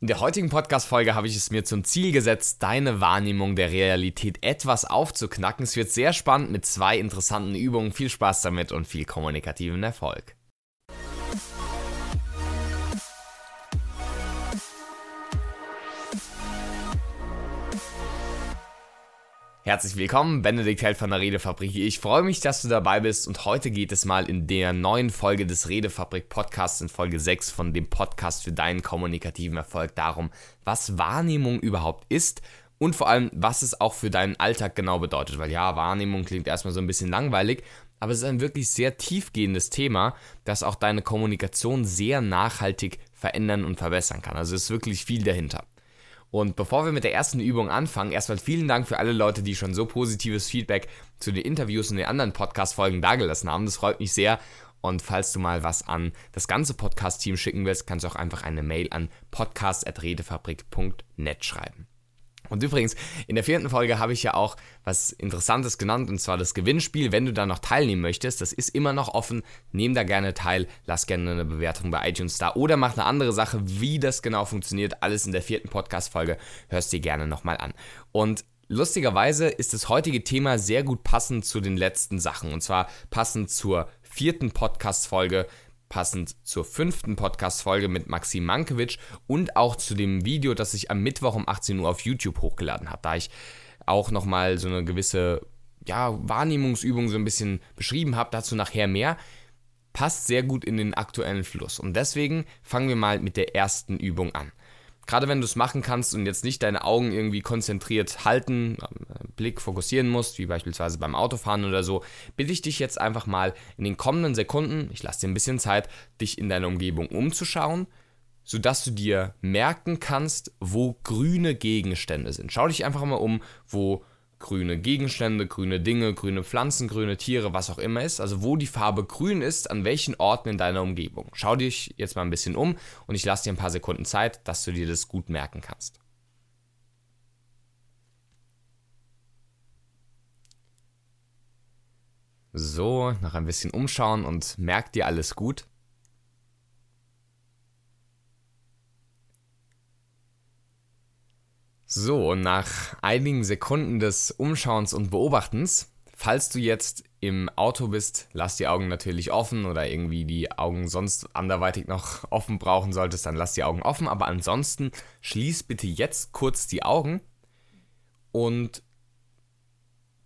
In der heutigen Podcast-Folge habe ich es mir zum Ziel gesetzt, deine Wahrnehmung der Realität etwas aufzuknacken. Es wird sehr spannend mit zwei interessanten Übungen. Viel Spaß damit und viel kommunikativen Erfolg. Herzlich willkommen, Benedikt Held von der Redefabrik. Ich freue mich, dass du dabei bist und heute geht es mal in der neuen Folge des Redefabrik Podcasts in Folge 6 von dem Podcast für deinen kommunikativen Erfolg darum, was Wahrnehmung überhaupt ist und vor allem, was es auch für deinen Alltag genau bedeutet. Weil ja, Wahrnehmung klingt erstmal so ein bisschen langweilig, aber es ist ein wirklich sehr tiefgehendes Thema, das auch deine Kommunikation sehr nachhaltig verändern und verbessern kann. Also es ist wirklich viel dahinter. Und bevor wir mit der ersten Übung anfangen, erstmal vielen Dank für alle Leute, die schon so positives Feedback zu den Interviews und den anderen Podcast-Folgen dagelassen haben. Das freut mich sehr. Und falls du mal was an das ganze Podcast-Team schicken willst, kannst du auch einfach eine Mail an podcast.redefabrik.net schreiben. Und übrigens, in der vierten Folge habe ich ja auch was Interessantes genannt, und zwar das Gewinnspiel. Wenn du da noch teilnehmen möchtest, das ist immer noch offen. Nehm da gerne teil, lass gerne eine Bewertung bei iTunes da oder mach eine andere Sache, wie das genau funktioniert. Alles in der vierten Podcast-Folge. Hörst dir gerne nochmal an. Und lustigerweise ist das heutige Thema sehr gut passend zu den letzten Sachen. Und zwar passend zur vierten Podcast-Folge passend zur fünften Podcast-Folge mit Maxim Mankiewicz und auch zu dem Video, das ich am Mittwoch um 18 Uhr auf YouTube hochgeladen habe. Da ich auch nochmal so eine gewisse ja, Wahrnehmungsübung so ein bisschen beschrieben habe, dazu nachher mehr, passt sehr gut in den aktuellen Fluss. Und deswegen fangen wir mal mit der ersten Übung an gerade wenn du es machen kannst und jetzt nicht deine Augen irgendwie konzentriert halten, Blick fokussieren musst, wie beispielsweise beim Autofahren oder so, bitte ich dich jetzt einfach mal in den kommenden Sekunden, ich lasse dir ein bisschen Zeit, dich in deiner Umgebung umzuschauen, sodass du dir merken kannst, wo grüne Gegenstände sind. Schau dich einfach mal um, wo grüne Gegenstände, grüne Dinge, grüne Pflanzen, grüne Tiere, was auch immer ist. Also wo die Farbe grün ist, an welchen Orten in deiner Umgebung. Schau dich jetzt mal ein bisschen um und ich lasse dir ein paar Sekunden Zeit, dass du dir das gut merken kannst. So, noch ein bisschen umschauen und merk dir alles gut. So, nach einigen Sekunden des Umschauens und Beobachtens, falls du jetzt im Auto bist, lass die Augen natürlich offen oder irgendwie die Augen sonst anderweitig noch offen brauchen solltest, dann lass die Augen offen. Aber ansonsten schließ bitte jetzt kurz die Augen und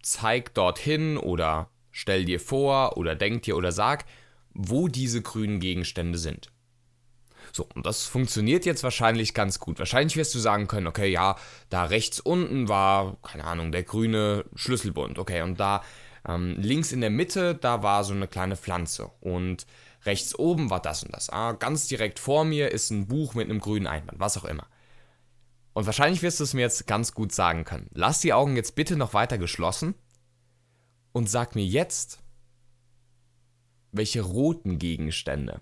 zeig dorthin oder stell dir vor oder denk dir oder sag, wo diese grünen Gegenstände sind. So, und das funktioniert jetzt wahrscheinlich ganz gut. Wahrscheinlich wirst du sagen können, okay, ja, da rechts unten war, keine Ahnung, der grüne Schlüsselbund, okay, und da ähm, links in der Mitte, da war so eine kleine Pflanze und rechts oben war das und das. Ah, ganz direkt vor mir ist ein Buch mit einem grünen Einband, was auch immer. Und wahrscheinlich wirst du es mir jetzt ganz gut sagen können. Lass die Augen jetzt bitte noch weiter geschlossen und sag mir jetzt, welche roten Gegenstände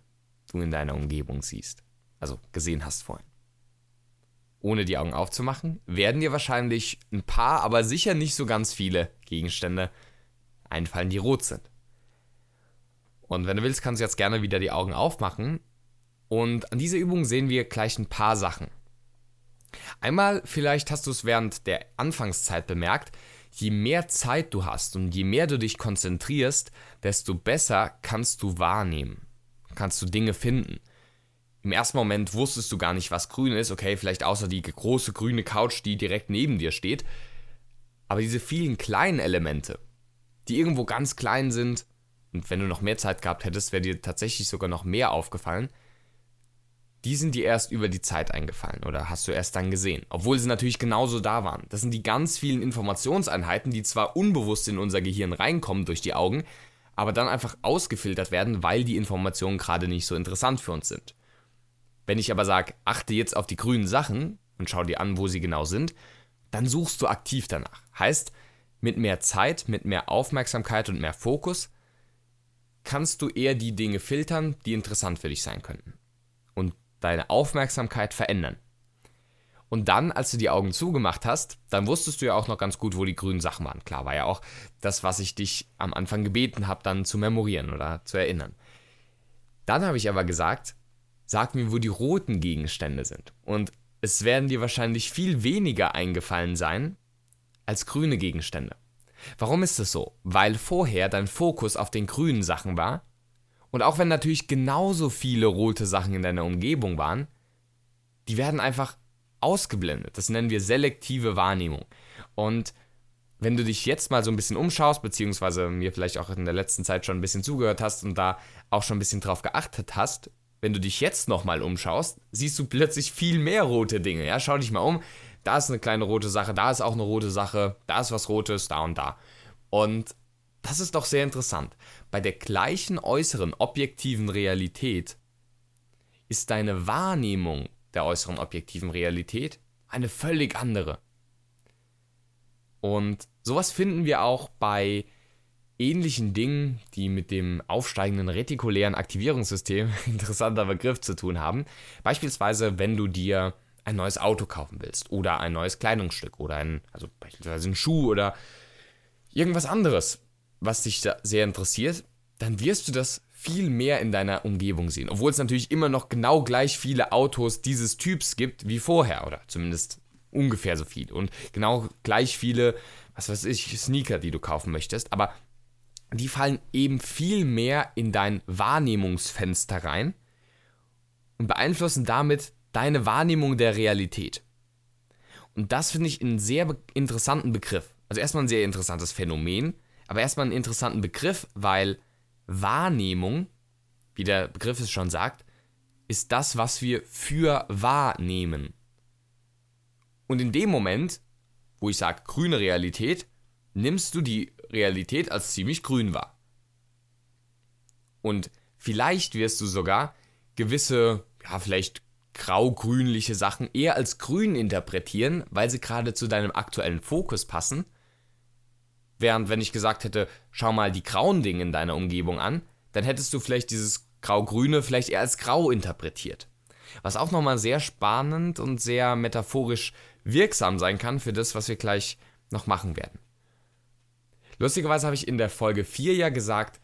du in deiner Umgebung siehst. Also gesehen hast vorhin. Ohne die Augen aufzumachen, werden dir wahrscheinlich ein paar, aber sicher nicht so ganz viele Gegenstände einfallen, die rot sind. Und wenn du willst, kannst du jetzt gerne wieder die Augen aufmachen. Und an dieser Übung sehen wir gleich ein paar Sachen. Einmal, vielleicht hast du es während der Anfangszeit bemerkt, je mehr Zeit du hast und je mehr du dich konzentrierst, desto besser kannst du wahrnehmen kannst du Dinge finden. Im ersten Moment wusstest du gar nicht, was grün ist, okay, vielleicht außer die große grüne Couch, die direkt neben dir steht. Aber diese vielen kleinen Elemente, die irgendwo ganz klein sind, und wenn du noch mehr Zeit gehabt hättest, wäre dir tatsächlich sogar noch mehr aufgefallen, die sind dir erst über die Zeit eingefallen oder hast du erst dann gesehen, obwohl sie natürlich genauso da waren. Das sind die ganz vielen Informationseinheiten, die zwar unbewusst in unser Gehirn reinkommen durch die Augen, aber dann einfach ausgefiltert werden, weil die Informationen gerade nicht so interessant für uns sind. Wenn ich aber sage, achte jetzt auf die grünen Sachen und schau dir an, wo sie genau sind, dann suchst du aktiv danach. Heißt, mit mehr Zeit, mit mehr Aufmerksamkeit und mehr Fokus kannst du eher die Dinge filtern, die interessant für dich sein könnten. Und deine Aufmerksamkeit verändern. Und dann, als du die Augen zugemacht hast, dann wusstest du ja auch noch ganz gut, wo die grünen Sachen waren. Klar war ja auch das, was ich dich am Anfang gebeten habe, dann zu memorieren oder zu erinnern. Dann habe ich aber gesagt, sag mir, wo die roten Gegenstände sind. Und es werden dir wahrscheinlich viel weniger eingefallen sein als grüne Gegenstände. Warum ist das so? Weil vorher dein Fokus auf den grünen Sachen war und auch wenn natürlich genauso viele rote Sachen in deiner Umgebung waren, die werden einfach ausgeblendet. Das nennen wir selektive Wahrnehmung. Und wenn du dich jetzt mal so ein bisschen umschaust, beziehungsweise mir vielleicht auch in der letzten Zeit schon ein bisschen zugehört hast und da auch schon ein bisschen drauf geachtet hast, wenn du dich jetzt nochmal umschaust, siehst du plötzlich viel mehr rote Dinge. Ja, schau dich mal um. Da ist eine kleine rote Sache, da ist auch eine rote Sache, da ist was Rotes, da und da. Und das ist doch sehr interessant. Bei der gleichen äußeren objektiven Realität ist deine Wahrnehmung der äußeren objektiven Realität eine völlig andere. Und sowas finden wir auch bei ähnlichen Dingen, die mit dem aufsteigenden retikulären Aktivierungssystem, interessanter Begriff, zu tun haben. Beispielsweise, wenn du dir ein neues Auto kaufen willst oder ein neues Kleidungsstück oder ein, also beispielsweise ein Schuh oder irgendwas anderes, was dich sehr interessiert, dann wirst du das viel mehr in deiner Umgebung sehen. Obwohl es natürlich immer noch genau gleich viele Autos dieses Typs gibt wie vorher oder zumindest ungefähr so viel und genau gleich viele, was weiß ich, Sneaker, die du kaufen möchtest. Aber die fallen eben viel mehr in dein Wahrnehmungsfenster rein und beeinflussen damit deine Wahrnehmung der Realität. Und das finde ich einen sehr interessanten Begriff. Also erstmal ein sehr interessantes Phänomen, aber erstmal einen interessanten Begriff, weil Wahrnehmung, wie der Begriff es schon sagt, ist das, was wir für wahrnehmen. Und in dem Moment, wo ich sage grüne Realität, nimmst du die Realität als ziemlich grün wahr. Und vielleicht wirst du sogar gewisse, ja, vielleicht grau-grünliche Sachen eher als grün interpretieren, weil sie gerade zu deinem aktuellen Fokus passen. Während wenn ich gesagt hätte, schau mal die grauen Dinge in deiner Umgebung an, dann hättest du vielleicht dieses grau-grüne vielleicht eher als grau interpretiert. Was auch nochmal sehr spannend und sehr metaphorisch wirksam sein kann für das, was wir gleich noch machen werden. Lustigerweise habe ich in der Folge 4 ja gesagt,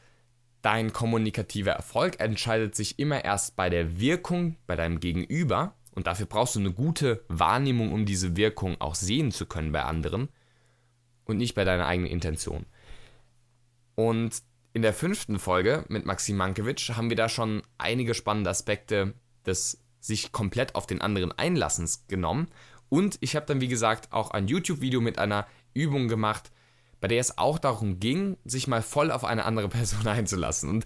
dein kommunikativer Erfolg entscheidet sich immer erst bei der Wirkung bei deinem Gegenüber und dafür brauchst du eine gute Wahrnehmung, um diese Wirkung auch sehen zu können bei anderen und nicht bei deiner eigenen Intention. Und in der fünften Folge mit Maxim Mankiewicz haben wir da schon einige spannende Aspekte des sich komplett auf den anderen Einlassens genommen. Und ich habe dann, wie gesagt, auch ein YouTube-Video mit einer Übung gemacht, bei der es auch darum ging, sich mal voll auf eine andere Person einzulassen. Und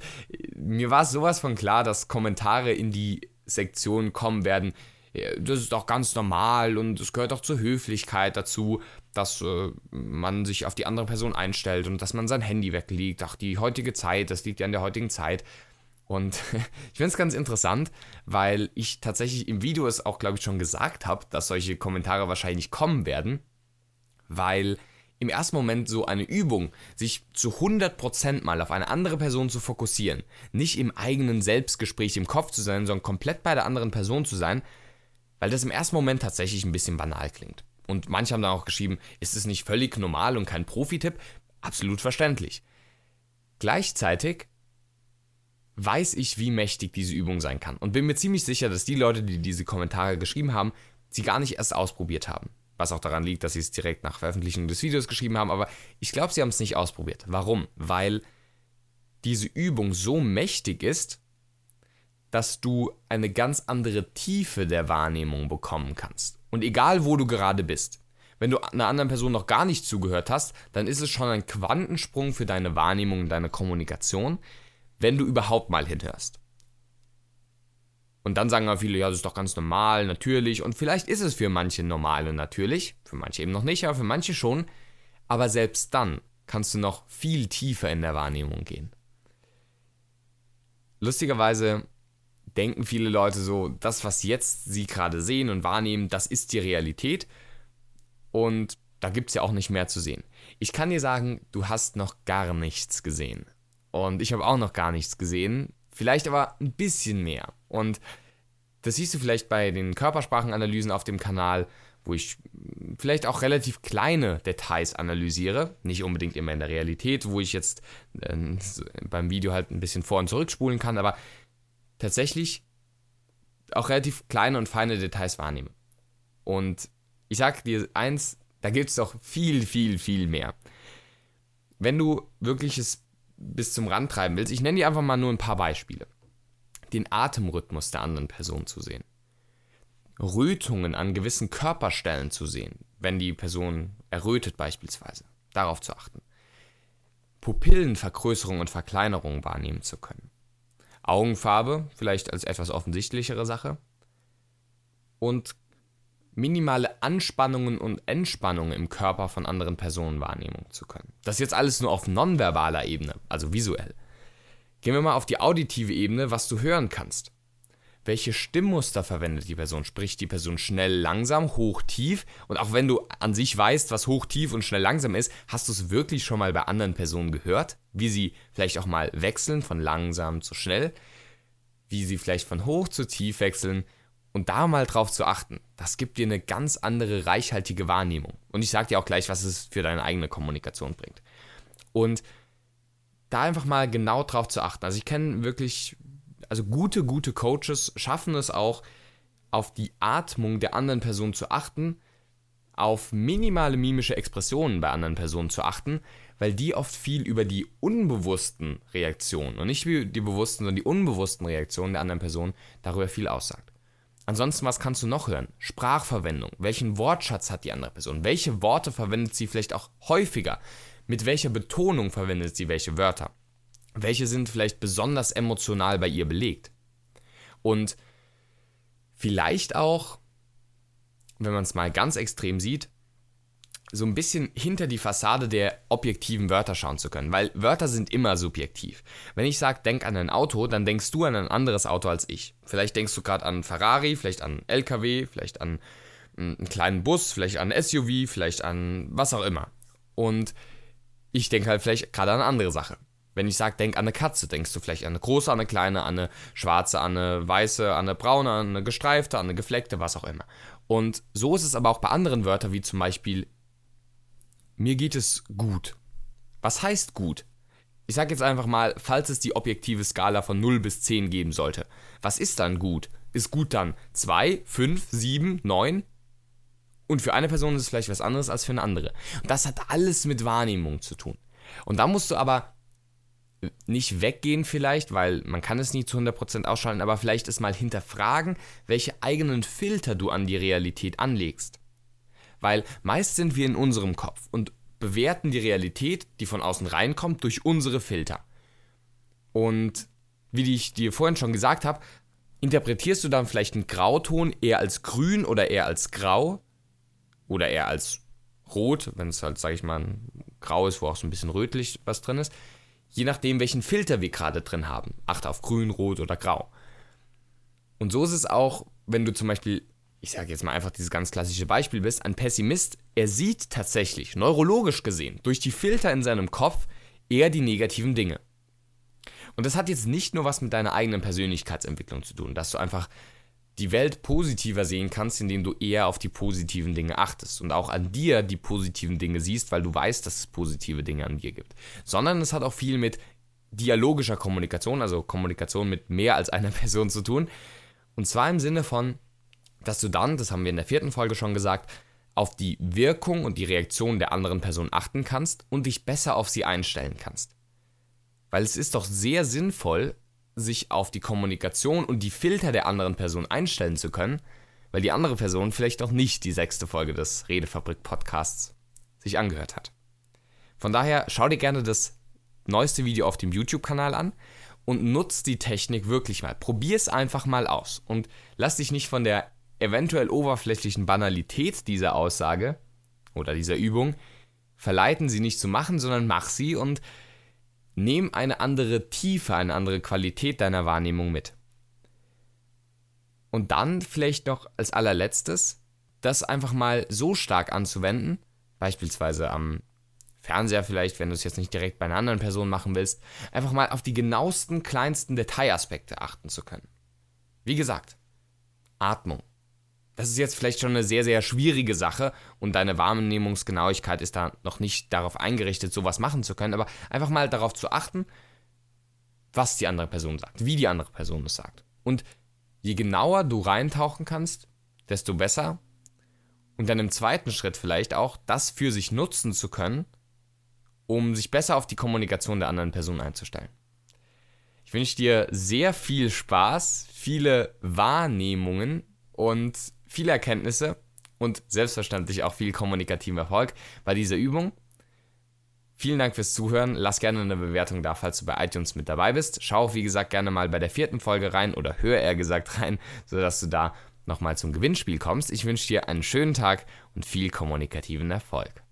mir war sowas von klar, dass Kommentare in die Sektion kommen werden. Das ist doch ganz normal und es gehört auch zur Höflichkeit dazu, dass äh, man sich auf die andere Person einstellt und dass man sein Handy weglegt. Ach, die heutige Zeit, das liegt ja an der heutigen Zeit. Und ich finde es ganz interessant, weil ich tatsächlich im Video es auch, glaube ich, schon gesagt habe, dass solche Kommentare wahrscheinlich kommen werden, weil im ersten Moment so eine Übung, sich zu 100% mal auf eine andere Person zu fokussieren, nicht im eigenen Selbstgespräch im Kopf zu sein, sondern komplett bei der anderen Person zu sein, weil das im ersten Moment tatsächlich ein bisschen banal klingt. Und manche haben dann auch geschrieben, ist es nicht völlig normal und kein Profi-Tipp? Absolut verständlich. Gleichzeitig weiß ich, wie mächtig diese Übung sein kann und bin mir ziemlich sicher, dass die Leute, die diese Kommentare geschrieben haben, sie gar nicht erst ausprobiert haben. Was auch daran liegt, dass sie es direkt nach Veröffentlichung des Videos geschrieben haben. Aber ich glaube, sie haben es nicht ausprobiert. Warum? Weil diese Übung so mächtig ist, dass du eine ganz andere Tiefe der Wahrnehmung bekommen kannst. Und egal, wo du gerade bist. Wenn du einer anderen Person noch gar nicht zugehört hast, dann ist es schon ein Quantensprung für deine Wahrnehmung und deine Kommunikation, wenn du überhaupt mal hinhörst. Und dann sagen aber viele, ja, das ist doch ganz normal, natürlich. Und vielleicht ist es für manche normal und natürlich, für manche eben noch nicht, aber für manche schon. Aber selbst dann kannst du noch viel tiefer in der Wahrnehmung gehen. Lustigerweise denken viele Leute so, das, was jetzt sie gerade sehen und wahrnehmen, das ist die Realität. Und da gibt es ja auch nicht mehr zu sehen. Ich kann dir sagen, du hast noch gar nichts gesehen. Und ich habe auch noch gar nichts gesehen. Vielleicht aber ein bisschen mehr. Und das siehst du vielleicht bei den Körpersprachenanalysen auf dem Kanal, wo ich vielleicht auch relativ kleine Details analysiere, nicht unbedingt immer in der Realität, wo ich jetzt äh, beim Video halt ein bisschen vor- und zurückspulen kann, aber tatsächlich auch relativ kleine und feine Details wahrnehme. Und ich sag dir eins, da gibt es doch viel, viel, viel mehr. Wenn du wirklich es bis zum Rand treiben willst, ich nenne dir einfach mal nur ein paar Beispiele. Den Atemrhythmus der anderen Person zu sehen. Rötungen an gewissen Körperstellen zu sehen, wenn die Person errötet beispielsweise. Darauf zu achten. Pupillenvergrößerung und Verkleinerung wahrnehmen zu können. Augenfarbe, vielleicht als etwas offensichtlichere Sache. Und minimale Anspannungen und Entspannungen im Körper von anderen Personen wahrnehmen zu können. Das ist jetzt alles nur auf nonverbaler Ebene, also visuell. Gehen wir mal auf die auditive Ebene, was du hören kannst. Welche Stimmmuster verwendet die Person? Spricht die Person schnell, langsam, hoch, tief? Und auch wenn du an sich weißt, was hoch, tief und schnell, langsam ist, hast du es wirklich schon mal bei anderen Personen gehört? Wie sie vielleicht auch mal wechseln von langsam zu schnell? Wie sie vielleicht von hoch zu tief wechseln? Und da mal drauf zu achten, das gibt dir eine ganz andere reichhaltige Wahrnehmung. Und ich sage dir auch gleich, was es für deine eigene Kommunikation bringt. Und da einfach mal genau drauf zu achten. Also ich kenne wirklich, also gute, gute Coaches schaffen es auch, auf die Atmung der anderen Person zu achten, auf minimale mimische Expressionen bei anderen Personen zu achten, weil die oft viel über die unbewussten Reaktionen und nicht wie die bewussten, sondern die unbewussten Reaktionen der anderen Person darüber viel aussagt. Ansonsten, was kannst du noch hören? Sprachverwendung. Welchen Wortschatz hat die andere Person? Welche Worte verwendet sie vielleicht auch häufiger? Mit welcher Betonung verwendet sie welche Wörter? Welche sind vielleicht besonders emotional bei ihr belegt? Und vielleicht auch, wenn man es mal ganz extrem sieht, so ein bisschen hinter die Fassade der objektiven Wörter schauen zu können, weil Wörter sind immer subjektiv. Wenn ich sage, denk an ein Auto, dann denkst du an ein anderes Auto als ich. Vielleicht denkst du gerade an Ferrari, vielleicht an LKW, vielleicht an einen kleinen Bus, vielleicht an SUV, vielleicht an was auch immer. Und ich denke halt vielleicht gerade an eine andere Sache. Wenn ich sage, denk an eine Katze, denkst du vielleicht an eine große, an eine kleine, an eine schwarze, an eine weiße, an eine braune, an eine gestreifte, an eine gefleckte, was auch immer. Und so ist es aber auch bei anderen Wörtern, wie zum Beispiel mir geht es gut. Was heißt gut? Ich sage jetzt einfach mal, falls es die objektive Skala von 0 bis 10 geben sollte. Was ist dann gut? Ist gut dann 2, 5, 7, 9? Und für eine Person ist es vielleicht was anderes als für eine andere. Und das hat alles mit Wahrnehmung zu tun. Und da musst du aber nicht weggehen vielleicht, weil man kann es nie zu 100% ausschalten, aber vielleicht es mal hinterfragen, welche eigenen Filter du an die Realität anlegst. Weil meist sind wir in unserem Kopf und bewerten die Realität, die von außen reinkommt, durch unsere Filter. Und wie ich dir vorhin schon gesagt habe, interpretierst du dann vielleicht einen Grauton eher als grün oder eher als grau oder eher als rot, wenn es halt, sag ich mal, grau ist, wo auch so ein bisschen rötlich was drin ist. Je nachdem, welchen Filter wir gerade drin haben. Achte auf grün, rot oder grau. Und so ist es auch, wenn du zum Beispiel ich sage jetzt mal einfach dieses ganz klassische Beispiel bist, ein Pessimist, er sieht tatsächlich, neurologisch gesehen, durch die Filter in seinem Kopf eher die negativen Dinge. Und das hat jetzt nicht nur was mit deiner eigenen Persönlichkeitsentwicklung zu tun, dass du einfach die Welt positiver sehen kannst, indem du eher auf die positiven Dinge achtest und auch an dir die positiven Dinge siehst, weil du weißt, dass es positive Dinge an dir gibt. Sondern es hat auch viel mit dialogischer Kommunikation, also Kommunikation mit mehr als einer Person zu tun. Und zwar im Sinne von, dass du dann, das haben wir in der vierten Folge schon gesagt, auf die Wirkung und die Reaktion der anderen Person achten kannst und dich besser auf sie einstellen kannst. Weil es ist doch sehr sinnvoll, sich auf die Kommunikation und die Filter der anderen Person einstellen zu können, weil die andere Person vielleicht auch nicht die sechste Folge des Redefabrik Podcasts sich angehört hat. Von daher schau dir gerne das neueste Video auf dem YouTube-Kanal an und nutz die Technik wirklich mal. Probier es einfach mal aus und lass dich nicht von der eventuell oberflächlichen Banalität dieser Aussage oder dieser Übung verleiten, sie nicht zu machen, sondern mach sie und nimm eine andere Tiefe, eine andere Qualität deiner Wahrnehmung mit. Und dann vielleicht noch als allerletztes, das einfach mal so stark anzuwenden, beispielsweise am Fernseher vielleicht, wenn du es jetzt nicht direkt bei einer anderen Person machen willst, einfach mal auf die genauesten, kleinsten Detailaspekte achten zu können. Wie gesagt, Atmung, das ist jetzt vielleicht schon eine sehr, sehr schwierige Sache und deine Wahrnehmungsgenauigkeit ist da noch nicht darauf eingerichtet, sowas machen zu können, aber einfach mal darauf zu achten, was die andere Person sagt, wie die andere Person es sagt. Und je genauer du reintauchen kannst, desto besser. Und dann im zweiten Schritt vielleicht auch, das für sich nutzen zu können, um sich besser auf die Kommunikation der anderen Person einzustellen. Ich wünsche dir sehr viel Spaß, viele Wahrnehmungen und viele Erkenntnisse und selbstverständlich auch viel kommunikativen Erfolg bei dieser Übung. Vielen Dank fürs Zuhören. Lass gerne eine Bewertung da, falls du bei iTunes mit dabei bist. Schau, wie gesagt, gerne mal bei der vierten Folge rein oder hör eher gesagt rein, sodass du da nochmal zum Gewinnspiel kommst. Ich wünsche dir einen schönen Tag und viel kommunikativen Erfolg.